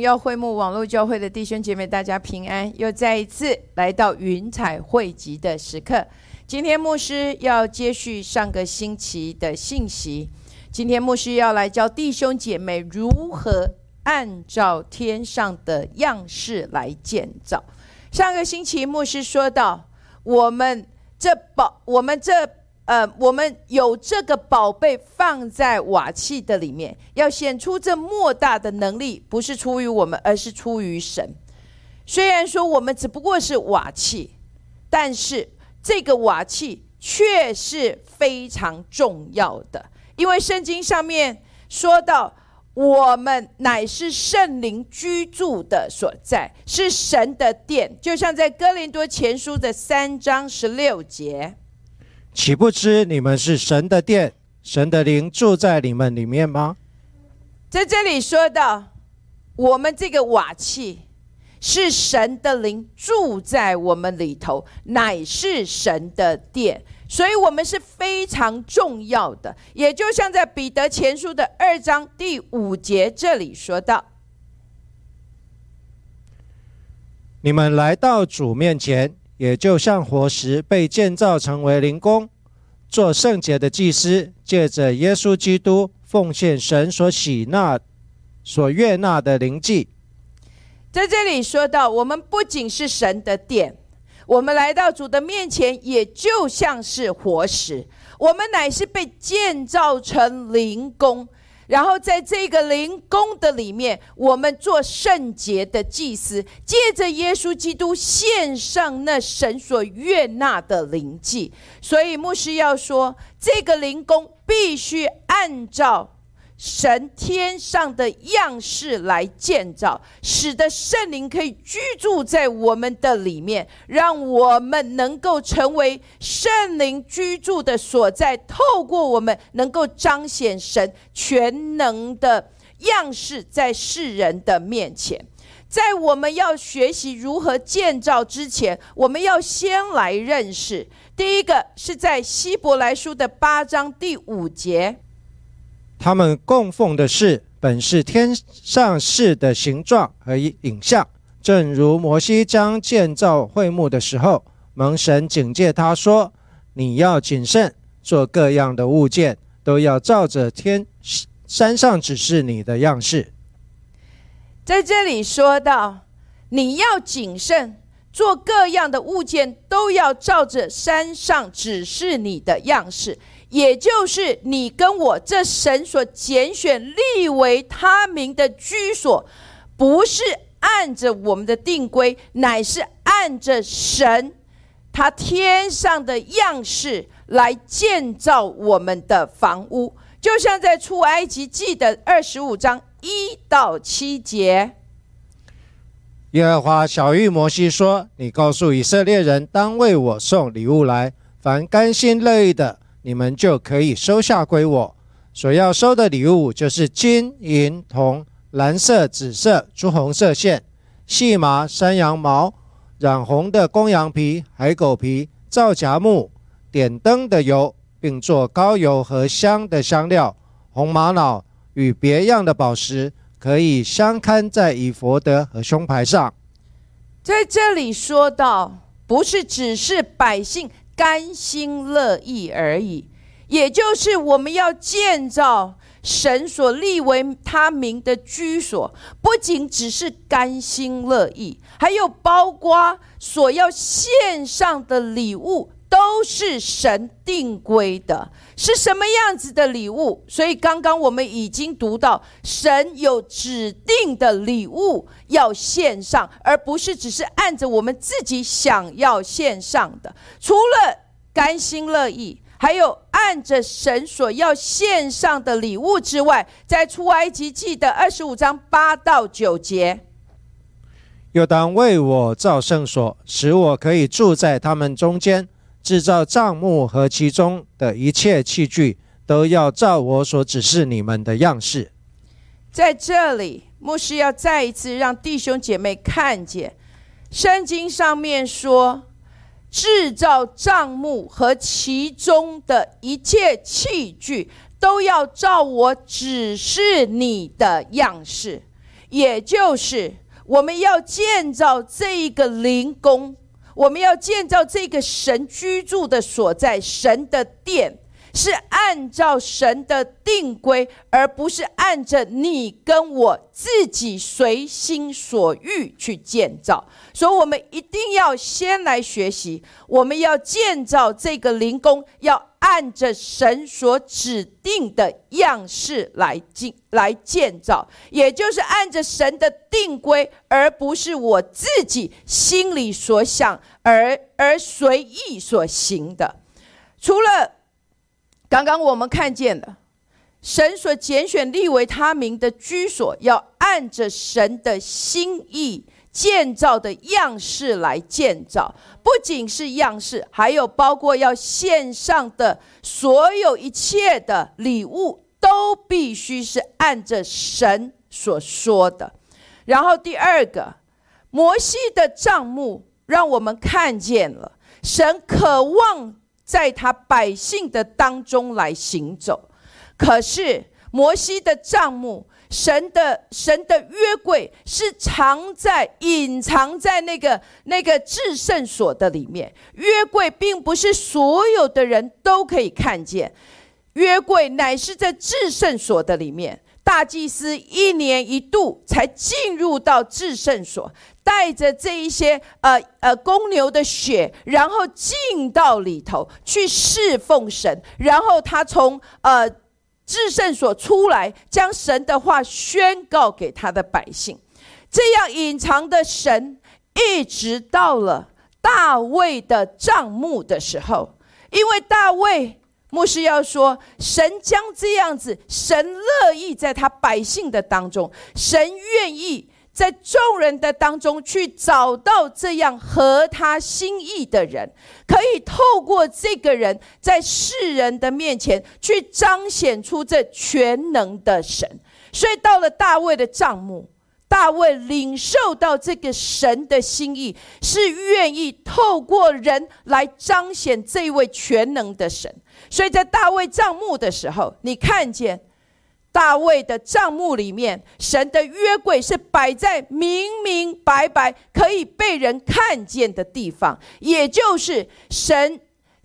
荣耀会幕网络教会的弟兄姐妹，大家平安！又再一次来到云彩汇集的时刻。今天牧师要接续上个星期的信息。今天牧师要来教弟兄姐妹如何按照天上的样式来建造。上个星期牧师说到，我们这宝，我们这。呃，我们有这个宝贝放在瓦器的里面，要显出这莫大的能力，不是出于我们，而是出于神。虽然说我们只不过是瓦器，但是这个瓦器却是非常重要的，因为圣经上面说到，我们乃是圣灵居住的所在，是神的殿，就像在哥林多前书的三章十六节。岂不知你们是神的殿，神的灵住在你们里面吗？在这里说到，我们这个瓦器是神的灵住在我们里头，乃是神的殿，所以我们是非常重要的。也就像在彼得前书的二章第五节这里说到：“你们来到主面前。”也就像活石被建造成为灵宫，做圣洁的祭司，借着耶稣基督奉献神所喜纳、所悦纳的灵祭。在这里说到，我们不仅是神的殿，我们来到主的面前，也就像是活石，我们乃是被建造成灵宫。然后在这个灵宫的里面，我们做圣洁的祭司，借着耶稣基督献上那神所悦纳的灵祭。所以牧师要说，这个灵宫必须按照。神天上的样式来建造，使得圣灵可以居住在我们的里面，让我们能够成为圣灵居住的所在。透过我们，能够彰显神全能的样式在世人的面前。在我们要学习如何建造之前，我们要先来认识。第一个是在希伯来书的八章第五节。他们供奉的是本是天上事的形状和影像，正如摩西将建造会幕的时候，蒙神警戒他说：“你要谨慎，做各样的物件，都要照着天山上指示你的样式。”在这里说到，你要谨慎，做各样的物件，都要照着山上指示你的样式。也就是你跟我这神所拣选立为他名的居所，不是按着我们的定规，乃是按着神他天上的样式来建造我们的房屋。就像在出埃及记的二十五章一到七节，耶和华小玉摩西说：“你告诉以色列人，当为我送礼物来，凡甘心乐意的。”你们就可以收下归我所要收的礼物，就是金银铜、蓝色、紫色、朱红色线、细麻、山羊毛、染红的公羊皮、海狗皮、皂荚木、点灯的油，并做膏油和香的香料、红玛瑙与别样的宝石，可以相刊在以佛德和胸牌上。在这里说到，不是只是百姓。甘心乐意而已，也就是我们要建造神所立为他名的居所，不仅只是甘心乐意，还有包括所要献上的礼物。都是神定规的，是什么样子的礼物？所以刚刚我们已经读到，神有指定的礼物要献上，而不是只是按着我们自己想要献上的。除了甘心乐意，还有按着神所要献上的礼物之外，在出埃及记的二十五章八到九节，又当为我造圣所，使我可以住在他们中间。制造帐幕和其中的一切器具，都要照我所指示你们的样式。在这里，牧师要再一次让弟兄姐妹看见，圣经上面说，制造帐幕和其中的一切器具，都要照我指示你的样式。也就是我们要建造这一个灵宫，我们要建造这个神居住的所在，神的殿。是按照神的定规，而不是按着你跟我自己随心所欲去建造。所以，我们一定要先来学习，我们要建造这个灵宫，要按着神所指定的样式来建来建造，也就是按着神的定规，而不是我自己心里所想而而随意所行的。除了。刚刚我们看见了，神所拣选立为他名的居所，要按着神的心意建造的样式来建造。不仅是样式，还有包括要献上的所有一切的礼物，都必须是按着神所说的。然后第二个，摩西的账目，让我们看见了神渴望。在他百姓的当中来行走，可是摩西的帐幕，神的神的约柜是藏在隐藏在那个那个至圣所的里面。约柜并不是所有的人都可以看见，约柜乃是在至圣所的里面。大祭司一年一度才进入到至圣所，带着这一些呃呃公牛的血，然后进到里头去侍奉神，然后他从呃至圣所出来，将神的话宣告给他的百姓。这样隐藏的神，一直到了大卫的帐幕的时候，因为大卫。牧师要说，神将这样子，神乐意在他百姓的当中，神愿意在众人的当中去找到这样合他心意的人，可以透过这个人在世人的面前去彰显出这全能的神。所以到了大卫的帐幕。大卫领受到这个神的心意，是愿意透过人来彰显这位全能的神。所以在大卫帐幕的时候，你看见大卫的帐幕里面，神的约柜是摆在明明白白可以被人看见的地方，也就是神。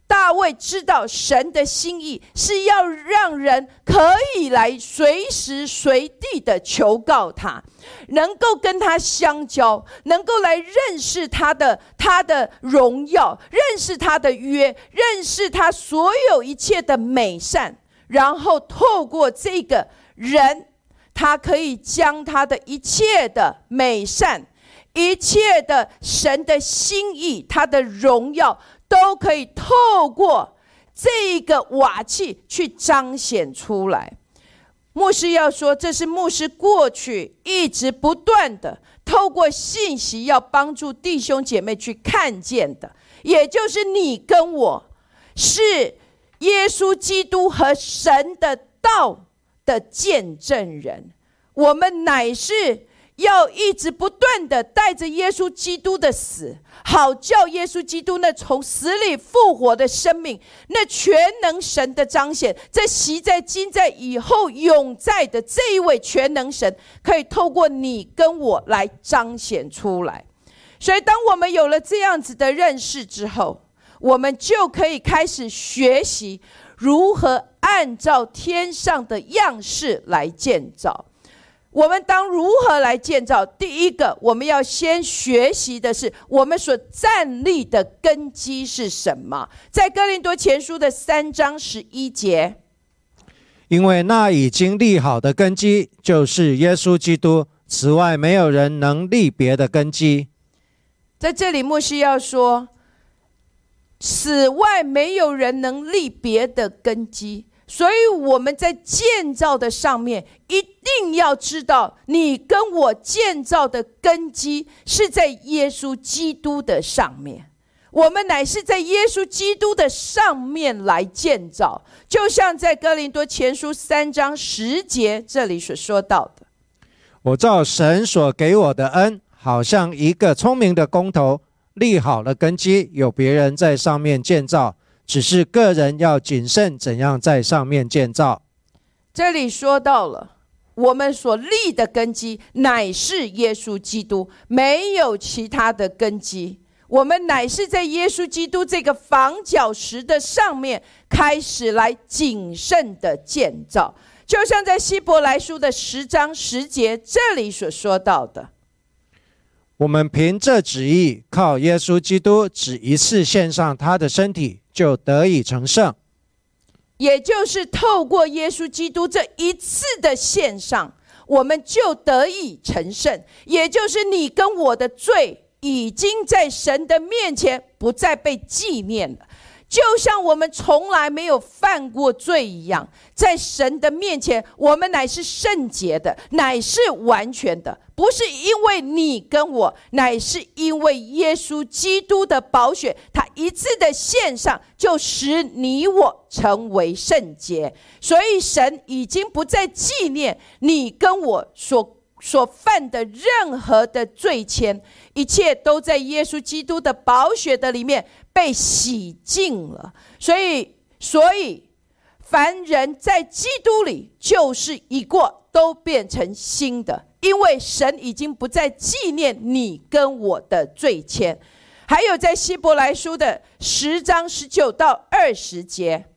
大卫知道神的心意是要让人可以来随时随地的求告他，能够跟他相交，能够来认识他的他的荣耀，认识他的约，认识他所有一切的美善，然后透过这个人，他可以将他的一切的美善，一切的神的心意，他的荣耀。都可以透过这个瓦器去彰显出来。牧师要说，这是牧师过去一直不断的透过信息，要帮助弟兄姐妹去看见的，也就是你跟我是耶稣基督和神的道的见证人，我们乃是。要一直不断的带着耶稣基督的死，好叫耶稣基督那从死里复活的生命，那全能神的彰显，这习在今在以后永在的这一位全能神，可以透过你跟我来彰显出来。所以，当我们有了这样子的认识之后，我们就可以开始学习如何按照天上的样式来建造。我们当如何来建造？第一个，我们要先学习的是我们所站立的根基是什么？在哥林多前书的三章十一节，因为那已经立好的根基就是耶稣基督，此外没有人能立别的根基。在这里，牧师要说，此外没有人能立别的根基。所以我们在建造的上面，一定要知道，你跟我建造的根基是在耶稣基督的上面。我们乃是在耶稣基督的上面来建造，就像在哥林多前书三章十节这里所说到的：“我照神所给我的恩，好像一个聪明的工头，立好了根基，有别人在上面建造。”只是个人要谨慎，怎样在上面建造。这里说到了，我们所立的根基乃是耶稣基督，没有其他的根基。我们乃是在耶稣基督这个房角石的上面开始来谨慎的建造，就像在希伯来书的十章十节这里所说到的。我们凭这旨意，靠耶稣基督只一次献上他的身体，就得以成圣。也就是透过耶稣基督这一次的献上，我们就得以成圣。也就是你跟我的罪。已经在神的面前不再被纪念了，就像我们从来没有犯过罪一样，在神的面前，我们乃是圣洁的，乃是完全的，不是因为你跟我，乃是因为耶稣基督的宝血，他一次的献上，就使你我成为圣洁。所以神已经不再纪念你跟我所。所犯的任何的罪愆，一切都在耶稣基督的宝血的里面被洗净了。所以，所以凡人在基督里，就是已过都变成新的，因为神已经不再纪念你跟我的罪愆。还有在希伯来书的十章十九到二十节。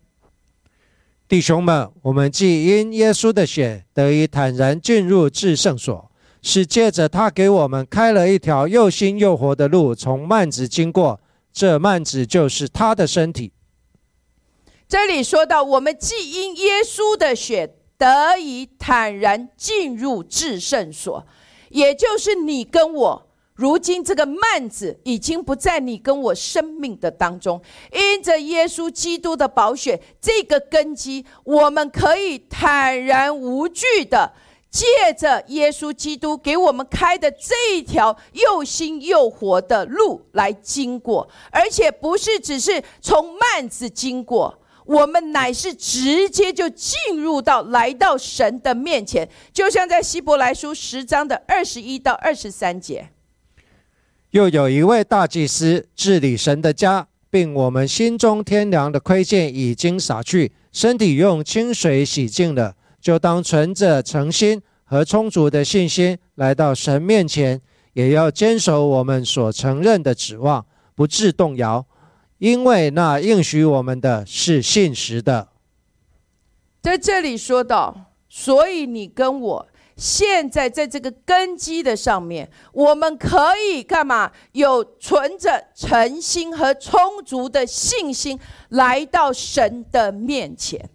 弟兄们，我们既因耶稣的血得以坦然进入至圣所，是借着他给我们开了一条又新又活的路，从幔子经过。这幔子就是他的身体。这里说到，我们既因耶稣的血得以坦然进入至圣所，也就是你跟我。如今这个幔子已经不在你跟我生命的当中，因着耶稣基督的宝血，这个根基，我们可以坦然无惧的，借着耶稣基督给我们开的这一条又新又活的路来经过，而且不是只是从幔子经过，我们乃是直接就进入到来到神的面前，就像在希伯来书十章的二十一到二十三节。又有一位大祭司治理神的家，并我们心中天良的亏欠已经洒去，身体用清水洗净了，就当存着诚心和充足的信心来到神面前，也要坚守我们所承认的指望，不致动摇，因为那应许我们的是信实的。在这里说到，所以你跟我。现在在这个根基的上面，我们可以干嘛？有存着诚心和充足的信心来到神的面前，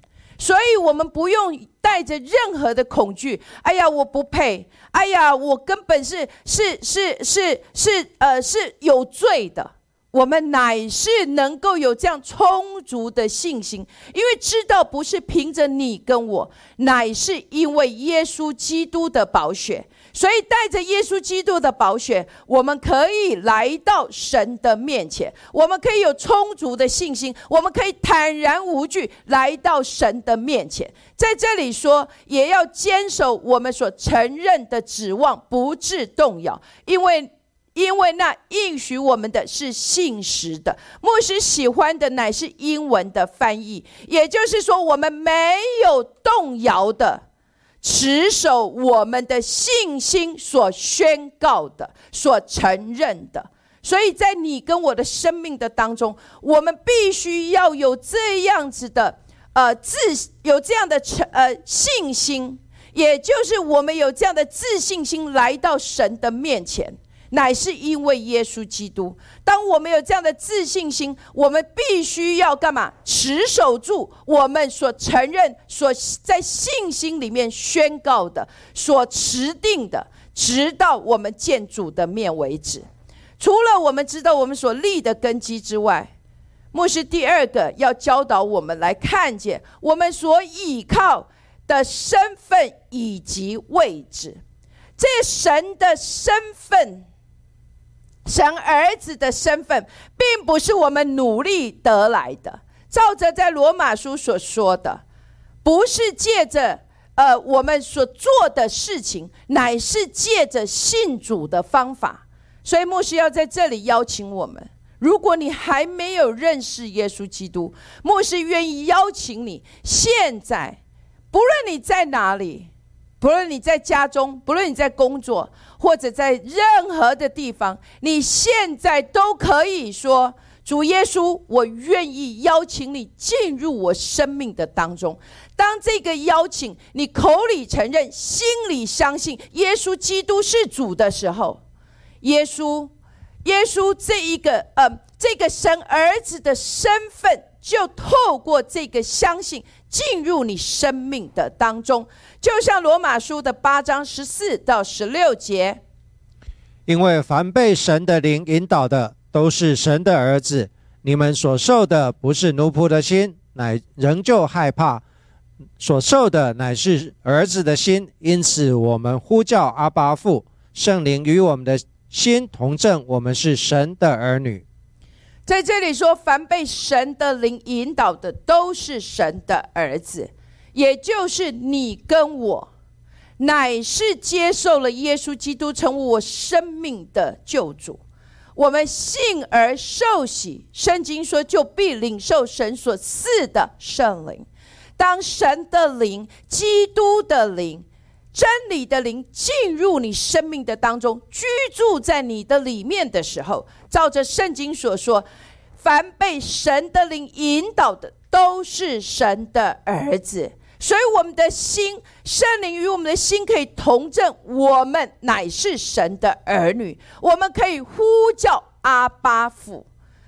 所以我们不用带着任何的恐惧。哎呀，我不配！哎呀，我根本是是是是是呃是有罪的。我们乃是能够有这样充足的信心，因为知道不是凭着你跟我，乃是因为耶稣基督的宝血，所以带着耶稣基督的宝血，我们可以来到神的面前，我们可以有充足的信心，我们可以坦然无惧来到神的面前。在这里说，也要坚守我们所承认的指望，不致动摇，因为。因为那应许我们的是信实的，牧师喜欢的乃是英文的翻译，也就是说，我们没有动摇的，持守我们的信心所宣告的、所承认的。所以在你跟我的生命的当中，我们必须要有这样子的呃自有这样的诚呃信心，也就是我们有这样的自信心来到神的面前。乃是因为耶稣基督。当我们有这样的自信心，我们必须要干嘛？持守住我们所承认、所在信心里面宣告的、所持定的，直到我们见主的面为止。除了我们知道我们所立的根基之外，牧师第二个要教导我们来看见我们所倚靠的身份以及位置。这神的身份。神儿子的身份，并不是我们努力得来的。照着在罗马书所说的，不是借着呃我们所做的事情，乃是借着信主的方法。所以牧师要在这里邀请我们：如果你还没有认识耶稣基督，牧师愿意邀请你，现在不论你在哪里。不论你在家中，不论你在工作，或者在任何的地方，你现在都可以说：“主耶稣，我愿意邀请你进入我生命的当中。”当这个邀请你口里承认、心里相信耶稣基督是主的时候，耶稣，耶稣这一个呃，这个神儿子的身份，就透过这个相信进入你生命的当中。就像罗马书的八章十四到十六节，因为凡被神的灵引导的，都是神的儿子。你们所受的不是奴仆的心，乃仍旧害怕；所受的乃是儿子的心。因此，我们呼叫阿巴父，圣灵与我们的心同证，我们是神的儿女。在这里说，凡被神的灵引导的，都是神的儿子。也就是你跟我，乃是接受了耶稣基督成为我生命的救主。我们信而受洗，圣经说就必领受神所赐的圣灵。当神的灵、基督的灵、真理的灵进入你生命的当中，居住在你的里面的时候，照着圣经所说，凡被神的灵引导的，都是神的儿子。所以，我们的心，圣灵与我们的心可以同证，我们乃是神的儿女。我们可以呼叫阿巴父，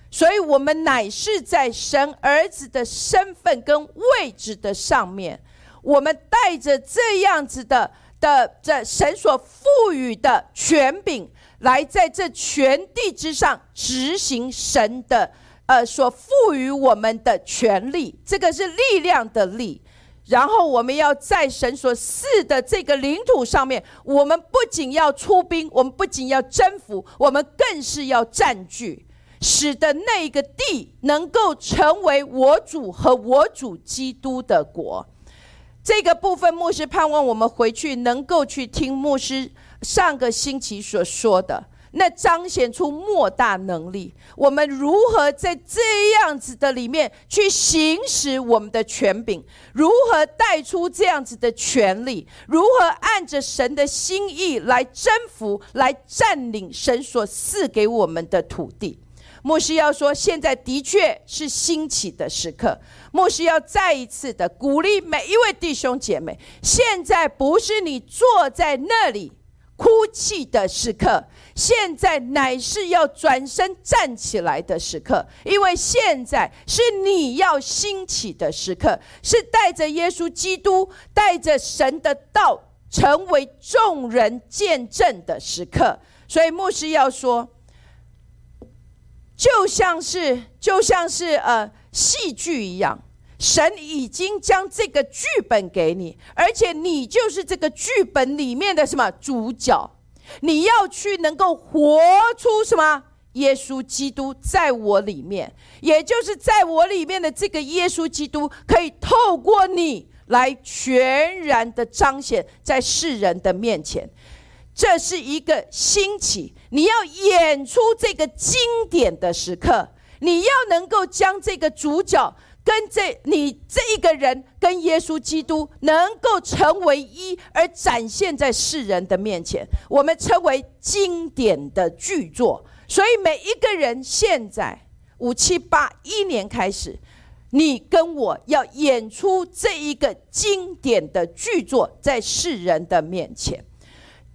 所以我们乃是在神儿子的身份跟位置的上面。我们带着这样子的的这神所赋予的权柄，来在这全地之上执行神的呃所赋予我们的权利。这个是力量的力。然后我们要在神所赐的这个领土上面，我们不仅要出兵，我们不仅要征服，我们更是要占据，使得那个地能够成为我主和我主基督的国。这个部分，牧师盼望我们回去能够去听牧师上个星期所说的。那彰显出莫大能力。我们如何在这样子的里面去行使我们的权柄？如何带出这样子的权利？如何按着神的心意来征服、来占领神所赐给我们的土地？牧师要说，现在的确是兴起的时刻。牧师要再一次的鼓励每一位弟兄姐妹：现在不是你坐在那里。哭泣的时刻，现在乃是要转身站起来的时刻，因为现在是你要兴起的时刻，是带着耶稣基督、带着神的道，成为众人见证的时刻。所以牧师要说，就像是就像是呃戏剧一样。神已经将这个剧本给你，而且你就是这个剧本里面的什么主角？你要去能够活出什么？耶稣基督在我里面，也就是在我里面的这个耶稣基督，可以透过你来全然的彰显在世人的面前。这是一个兴起，你要演出这个经典的时刻，你要能够将这个主角。跟这你这一个人跟耶稣基督能够成为一，而展现在世人的面前，我们称为经典的巨作。所以每一个人现在五七八一年开始，你跟我要演出这一个经典的巨作，在世人的面前。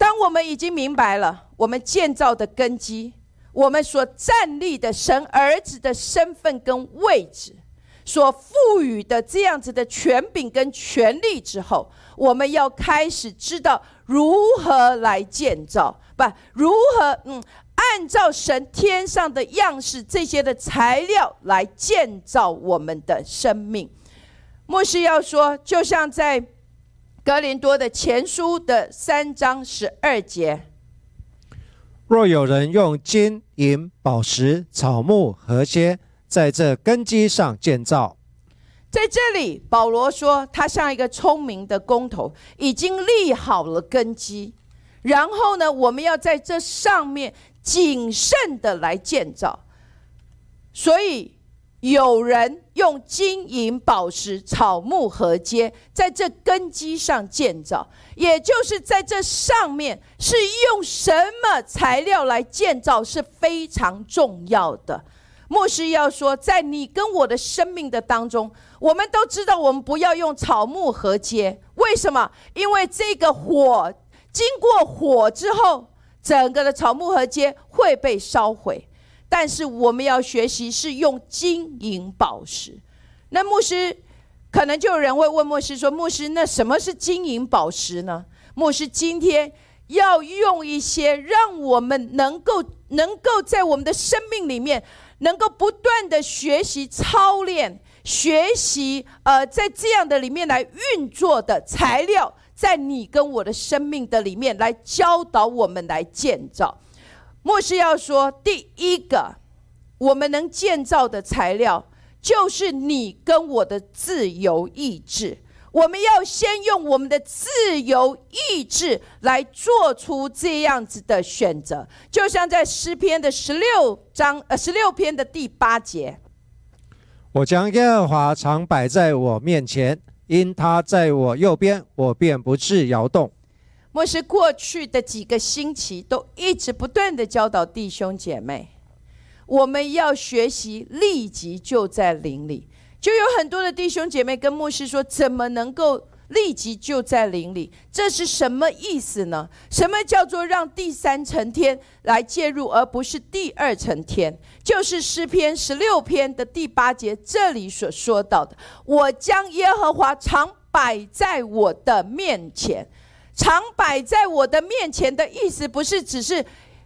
当我们已经明白了我们建造的根基，我们所站立的神儿子的身份跟位置。所赋予的这样子的权柄跟权力之后，我们要开始知道如何来建造，不，如何嗯，按照神天上的样式这些的材料来建造我们的生命。牧师要说，就像在格林多的前书的三章十二节，若有人用金银宝石草木和些。在这根基上建造，在这里，保罗说他像一个聪明的工头，已经立好了根基。然后呢，我们要在这上面谨慎的来建造。所以，有人用金银宝石、草木合接，在这根基上建造，也就是在这上面是用什么材料来建造是非常重要的。牧师要说，在你跟我的生命的当中，我们都知道，我们不要用草木合接。为什么？因为这个火经过火之后，整个的草木合接会被烧毁。但是我们要学习是用金银宝石。那牧师可能就有人会问牧师说：“牧师，那什么是金银宝石呢？”牧师今天要用一些让我们能够能够在我们的生命里面。能够不断的学习操练，学习呃，在这样的里面来运作的材料，在你跟我的生命的里面来教导我们来建造。牧师要说，第一个，我们能建造的材料，就是你跟我的自由意志。我们要先用我们的自由意志来做出这样子的选择，就像在诗篇的十六章呃十六篇的第八节，我将耶和华常摆在我面前，因他在我右边，我便不致摇动。牧师过去的几个星期都一直不断的教导弟兄姐妹，我们要学习立即就在灵里。就有很多的弟兄姐妹跟牧师说：“怎么能够立即就在灵里？这是什么意思呢？什么叫做让第三层天来介入，而不是第二层天？就是诗篇十六篇的第八节这里所说到的：‘我将耶和华常摆在我的面前，常摆在我的面前’的意思，不是只是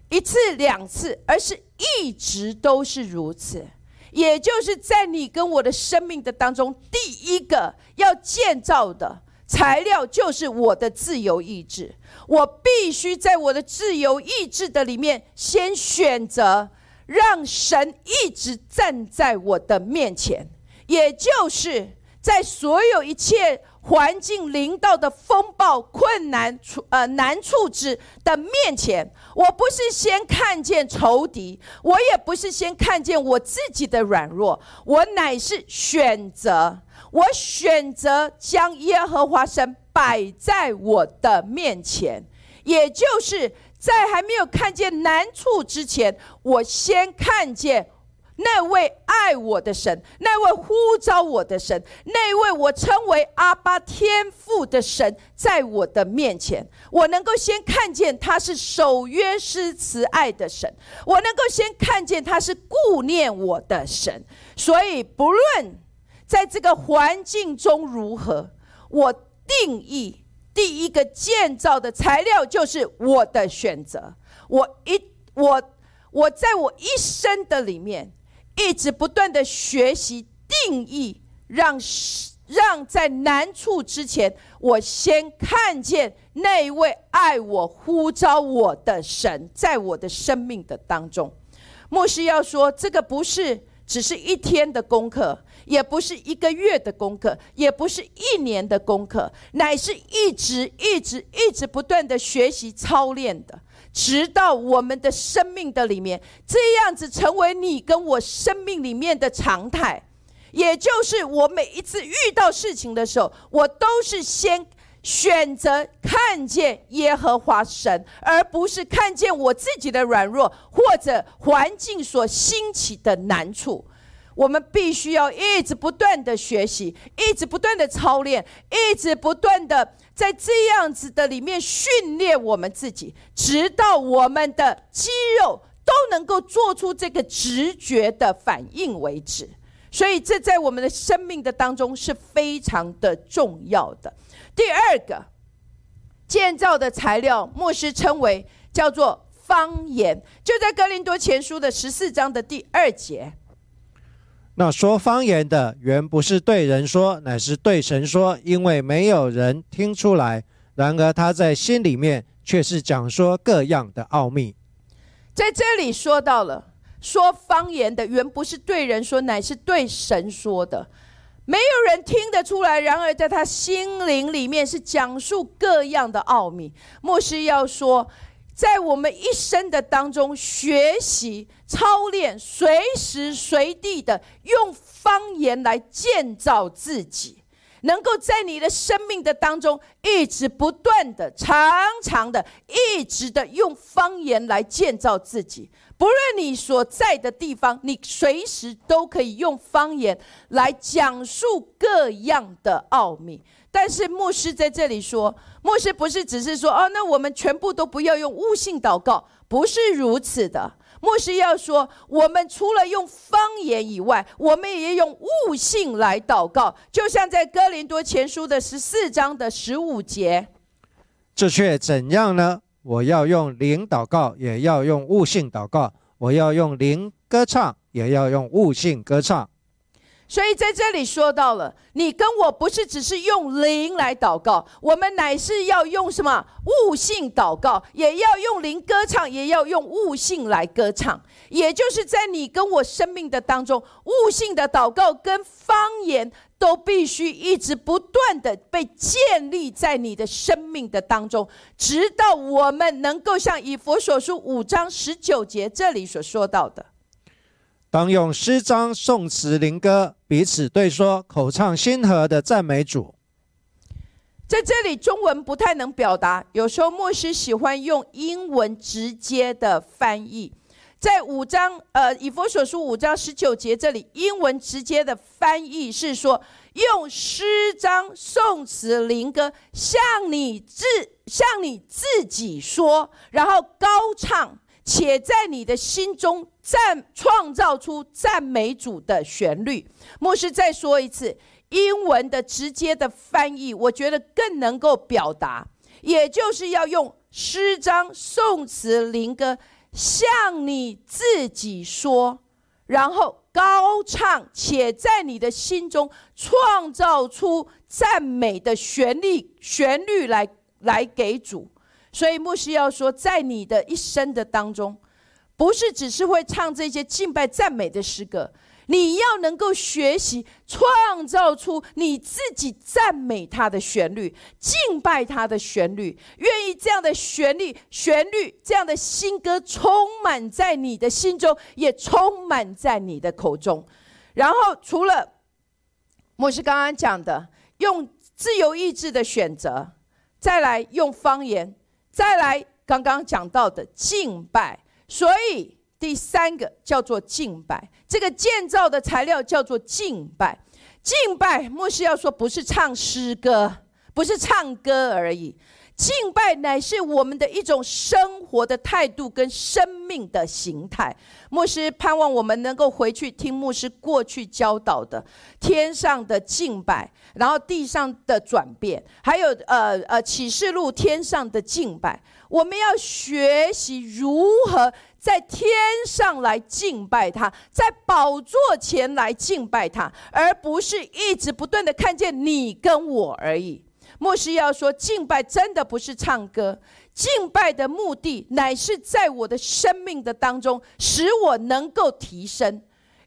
一次两次，而是一直都是如此。”也就是在你跟我的生命的当中，第一个要建造的材料就是我的自由意志。我必须在我的自由意志的里面，先选择让神一直站在我的面前，也就是在所有一切。环境临到的风暴、困难处呃难处之的面前，我不是先看见仇敌，我也不是先看见我自己的软弱，我乃是选择，我选择将耶和华神摆在我的面前，也就是在还没有看见难处之前，我先看见。那位爱我的神，那位呼召我的神，那位我称为阿巴天父的神，在我的面前，我能够先看见他是守约施慈爱的神，我能够先看见他是顾念我的神。所以，不论在这个环境中如何，我定义第一个建造的材料就是我的选择。我一我我在我一生的里面。一直不断的学习定义，让让在难处之前，我先看见那位爱我、呼召我的神，在我的生命的当中。牧师要说，这个不是只是一天的功课，也不是一个月的功课，也不是一年的功课，乃是一直、一直、一直不断的学习操练的。直到我们的生命的里面，这样子成为你跟我生命里面的常态，也就是我每一次遇到事情的时候，我都是先选择看见耶和华神，而不是看见我自己的软弱或者环境所兴起的难处。我们必须要一直不断的学习，一直不断的操练，一直不断的在这样子的里面训练我们自己，直到我们的肌肉都能够做出这个直觉的反应为止。所以，这在我们的生命的当中是非常的重要的。第二个建造的材料，牧师称为叫做方言，就在哥林多前书的十四章的第二节。那说方言的，原不是对人说，乃是对神说，因为没有人听出来。然而他在心里面却是讲说各样的奥秘。在这里说到了，说方言的原不是对人说，乃是对神说的，没有人听得出来。然而在他心灵里面是讲述各样的奥秘。牧师要说。在我们一生的当中学习操练，随时随地的用方言来建造自己，能够在你的生命的当中一直不断的、长长的、一直的用方言来建造自己。不论你所在的地方，你随时都可以用方言来讲述各样的奥秘。但是牧师在这里说，牧师不是只是说哦，那我们全部都不要用悟性祷告，不是如此的。牧师要说，我们除了用方言以外，我们也用悟性来祷告，就像在哥林多前书的十四章的十五节。这却怎样呢？我要用灵祷告，也要用悟性祷告；我要用灵歌唱，也要用悟性歌唱。所以在这里说到了，你跟我不是只是用灵来祷告，我们乃是要用什么悟性祷告，也要用灵歌唱，也要用悟性来歌唱。也就是在你跟我生命的当中，悟性的祷告跟方言都必须一直不断的被建立在你的生命的当中，直到我们能够像以佛所书五章十九节这里所说到的。当用诗章、颂词、灵歌彼此对说，口唱心和的赞美主。在这里，中文不太能表达，有时候牧师喜欢用英文直接的翻译。在五章，呃，以佛所书五章十九节这里，英文直接的翻译是说，用诗章、颂词、灵歌向你自向你自己说，然后高唱。且在你的心中赞创造出赞美主的旋律。牧师再说一次，英文的直接的翻译，我觉得更能够表达，也就是要用诗章、颂词、灵歌向你自己说，然后高唱，且在你的心中创造出赞美的旋律，旋律来来给主。所以牧师要说，在你的一生的当中，不是只是会唱这些敬拜赞美的诗歌，你要能够学习创造出你自己赞美他的旋律，敬拜他的旋律，愿意这样的旋律、旋律这样的新歌充满在你的心中，也充满在你的口中。然后，除了牧师刚刚讲的，用自由意志的选择，再来用方言。再来，刚刚讲到的敬拜，所以第三个叫做敬拜。这个建造的材料叫做敬拜。敬拜，牧师要说，不是唱诗歌，不是唱歌而已。敬拜乃是我们的一种生活的态度跟生命的形态。牧师盼望我们能够回去听牧师过去教导的天上的敬拜，然后地上的转变，还有呃呃启示录天上的敬拜。我们要学习如何在天上来敬拜他，在宝座前来敬拜他，而不是一直不断的看见你跟我而已。牧师要说，敬拜真的不是唱歌，敬拜的目的乃是在我的生命的当中，使我能够提升。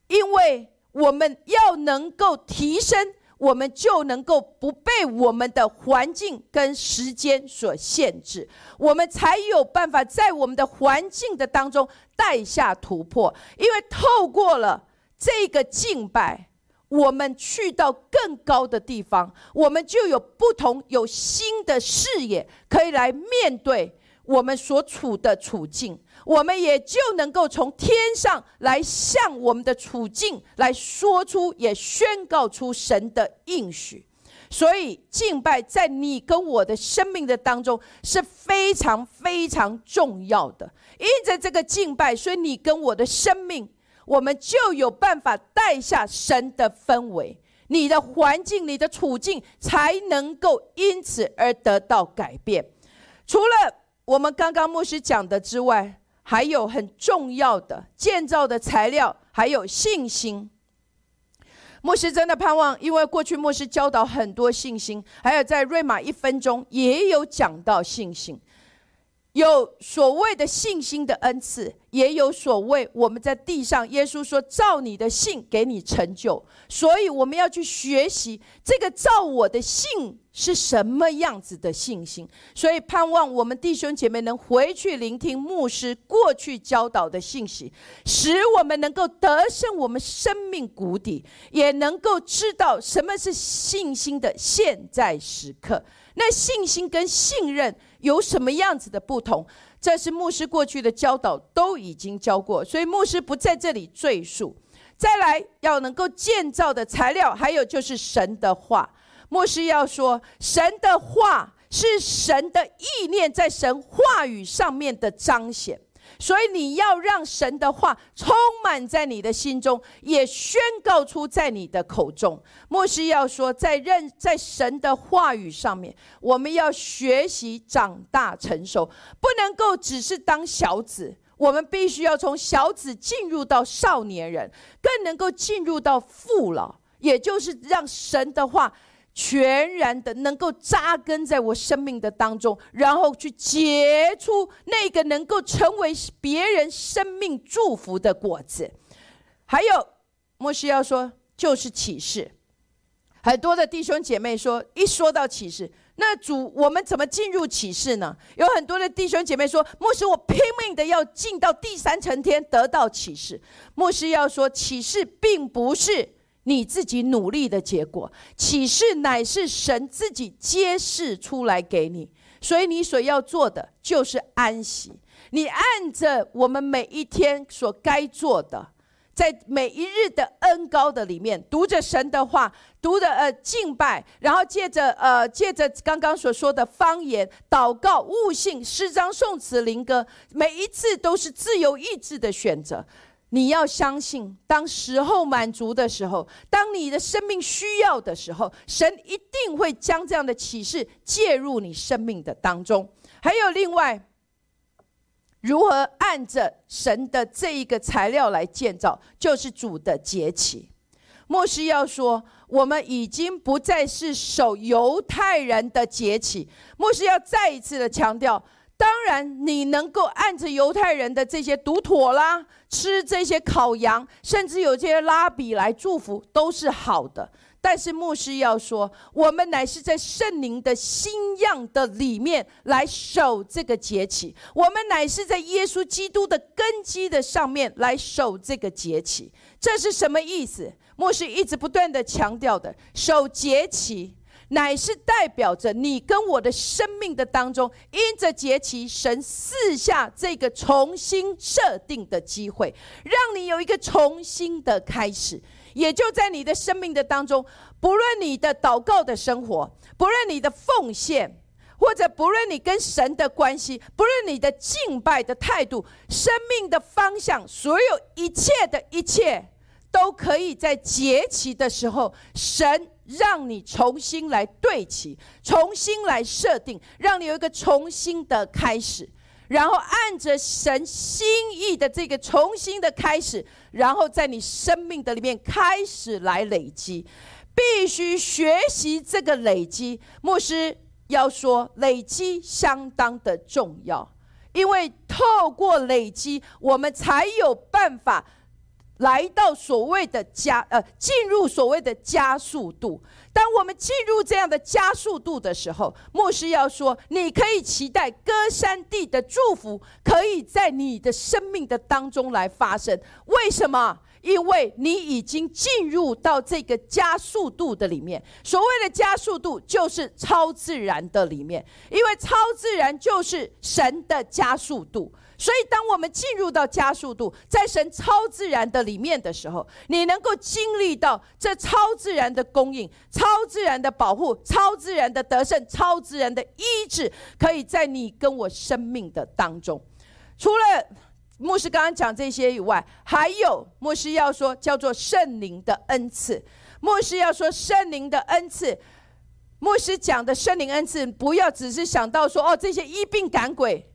因为我们要能够提升，我们就能够不被我们的环境跟时间所限制，我们才有办法在我们的环境的当中带下突破。因为透过了这个敬拜。我们去到更高的地方，我们就有不同、有新的视野，可以来面对我们所处的处境。我们也就能够从天上来向我们的处境来说出，也宣告出神的应许。所以，敬拜在你跟我的生命的当中是非常非常重要的。因着这个敬拜，所以你跟我的生命。我们就有办法带下神的氛围，你的环境、你的处境才能够因此而得到改变。除了我们刚刚牧师讲的之外，还有很重要的建造的材料，还有信心。牧师真的盼望，因为过去牧师教导很多信心，还有在瑞玛一分钟也有讲到信心。有所谓的信心的恩赐，也有所谓我们在地上，耶稣说：“照你的信给你成就。”所以我们要去学习这个照我的信是什么样子的信心。所以盼望我们弟兄姐妹能回去聆听牧师过去教导的信息，使我们能够得胜我们生命谷底，也能够知道什么是信心的现在时刻。那信心跟信任。有什么样子的不同？这是牧师过去的教导都已经教过，所以牧师不在这里赘述。再来，要能够建造的材料，还有就是神的话。牧师要说，神的话是神的意念在神话语上面的彰显。所以你要让神的话充满在你的心中，也宣告出在你的口中。牧师要说，在认在神的话语上面，我们要学习长大成熟，不能够只是当小子。我们必须要从小子进入到少年人，更能够进入到父老，也就是让神的话。全然的能够扎根在我生命的当中，然后去结出那个能够成为别人生命祝福的果子。还有，莫西要说，就是启示。很多的弟兄姐妹说，一说到启示，那主我们怎么进入启示呢？有很多的弟兄姐妹说，牧师，我拼命的要进到第三层天得到启示。牧师要说，启示并不是。你自己努力的结果，启示乃是神自己揭示出来给你，所以你所要做的就是安息。你按着我们每一天所该做的，在每一日的恩高的里面，读着神的话，读的呃敬拜，然后借着呃借着刚刚所说的方言祷告、悟性、诗章、颂词、灵歌，每一次都是自由意志的选择。你要相信，当时候满足的时候，当你的生命需要的时候，神一定会将这样的启示介入你生命的当中。还有另外，如何按着神的这一个材料来建造，就是主的节期。牧师要说，我们已经不再是守犹太人的节期。牧师要再一次的强调。当然，你能够按着犹太人的这些读妥啦，吃这些烤羊，甚至有这些拉比来祝福，都是好的。但是牧师要说，我们乃是在圣灵的新样的里面来守这个节期，我们乃是在耶稣基督的根基的上面来守这个节期。这是什么意思？牧师一直不断的强调的，守节期。乃是代表着你跟我的生命的当中，因着节期，神赐下这个重新设定的机会，让你有一个重新的开始。也就在你的生命的当中，不论你的祷告的生活，不论你的奉献，或者不论你跟神的关系，不论你的敬拜的态度，生命的方向，所有一切的一切，都可以在节期的时候，神。让你重新来对齐，重新来设定，让你有一个重新的开始，然后按着神心意的这个重新的开始，然后在你生命的里面开始来累积，必须学习这个累积。牧师要说，累积相当的重要，因为透过累积，我们才有办法。来到所谓的加呃，进入所谓的加速度。当我们进入这样的加速度的时候，牧师要说，你可以期待歌山地的祝福，可以在你的生命的当中来发生。为什么？因为你已经进入到这个加速度的里面。所谓的加速度，就是超自然的里面，因为超自然就是神的加速度。所以，当我们进入到加速度，在神超自然的里面的时候，你能够经历到这超自然的供应、超自然的保护、超自然的得胜、超自然的医治，可以在你跟我生命的当中。除了牧师刚刚讲这些以外，还有牧师要说叫做圣灵的恩赐。牧师要说圣灵的恩赐，牧师讲的圣灵恩赐，不要只是想到说哦，这些医病赶鬼。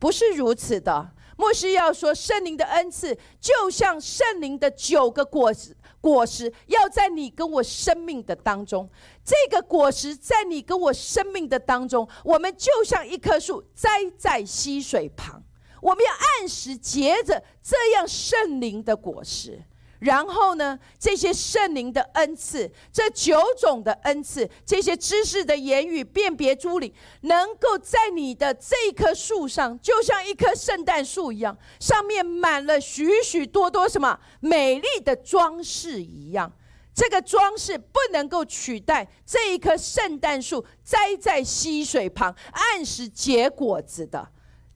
不是如此的，牧师要说，圣灵的恩赐就像圣灵的九个果实，果实要在你跟我生命的当中。这个果实在你跟我生命的当中，我们就像一棵树栽在溪水旁，我们要按时结着这样圣灵的果实。然后呢？这些圣灵的恩赐，这九种的恩赐，这些知识的言语、辨别诸灵，能够在你的这棵树上，就像一棵圣诞树一样，上面满了许许多多什么美丽的装饰一样。这个装饰不能够取代这一棵圣诞树栽在溪水旁，按时结果子的。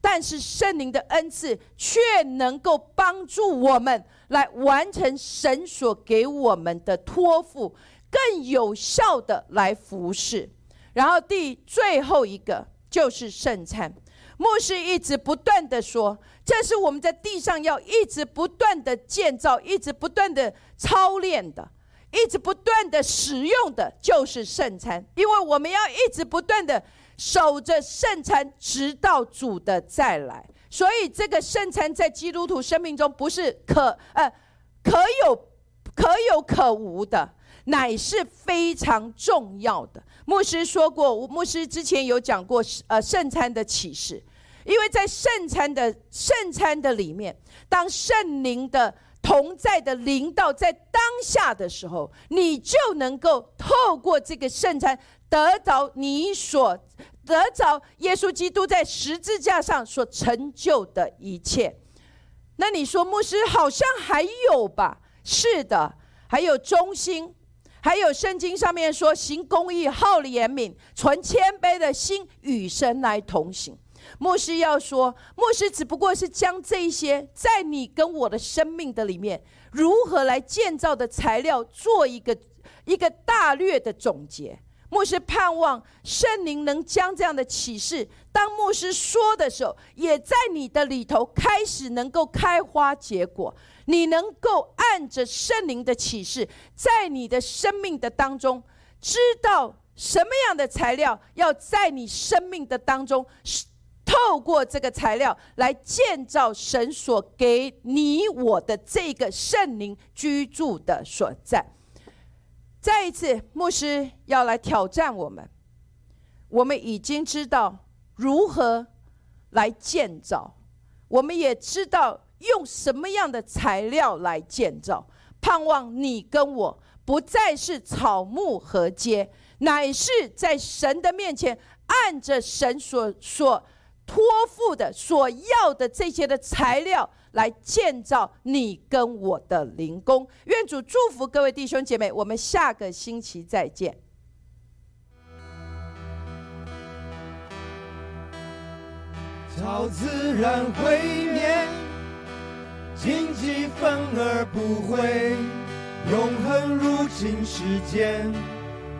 但是圣灵的恩赐却能够帮助我们来完成神所给我们的托付，更有效的来服侍。然后第最后一个就是圣餐。牧师一直不断的说，这是我们在地上要一直不断的建造，一直不断的操练的，一直不断的使用的，就是圣餐，因为我们要一直不断的。守着圣餐，直到主的再来。所以，这个圣餐在基督徒生命中不是可呃可有可有可无的，乃是非常重要的。牧师说过，牧师之前有讲过呃圣餐的启示，因为在圣餐的圣餐的里面，当圣灵的同在的灵道在当下的时候，你就能够透过这个圣餐。得着你所得着耶稣基督在十字架上所成就的一切，那你说牧师好像还有吧？是的，还有忠心，还有圣经上面说行公义、好怜悯、存谦卑的心，与神来同行。牧师要说，牧师只不过是将这些在你跟我的生命的里面如何来建造的材料做一个一个大略的总结。牧师盼望圣灵能将这样的启示，当牧师说的时候，也在你的里头开始能够开花结果。你能够按着圣灵的启示，在你的生命的当中，知道什么样的材料要在你生命的当中，透过这个材料来建造神所给你我的这个圣灵居住的所在。再一次，牧师要来挑战我们。我们已经知道如何来建造，我们也知道用什么样的材料来建造。盼望你跟我不再是草木合接，乃是在神的面前，按着神所所。托付的所要的这些的材料来建造你跟我的灵宫。愿主祝福各位弟兄姐妹，我们下个星期再见。超自然会灭，荆棘反而不会，永恒入侵世间，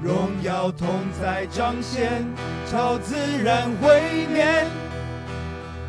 荣耀同在彰显，超自然会灭。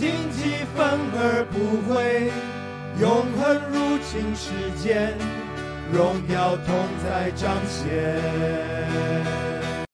荆棘反而不会永恒入侵，时间荣耀同在彰显。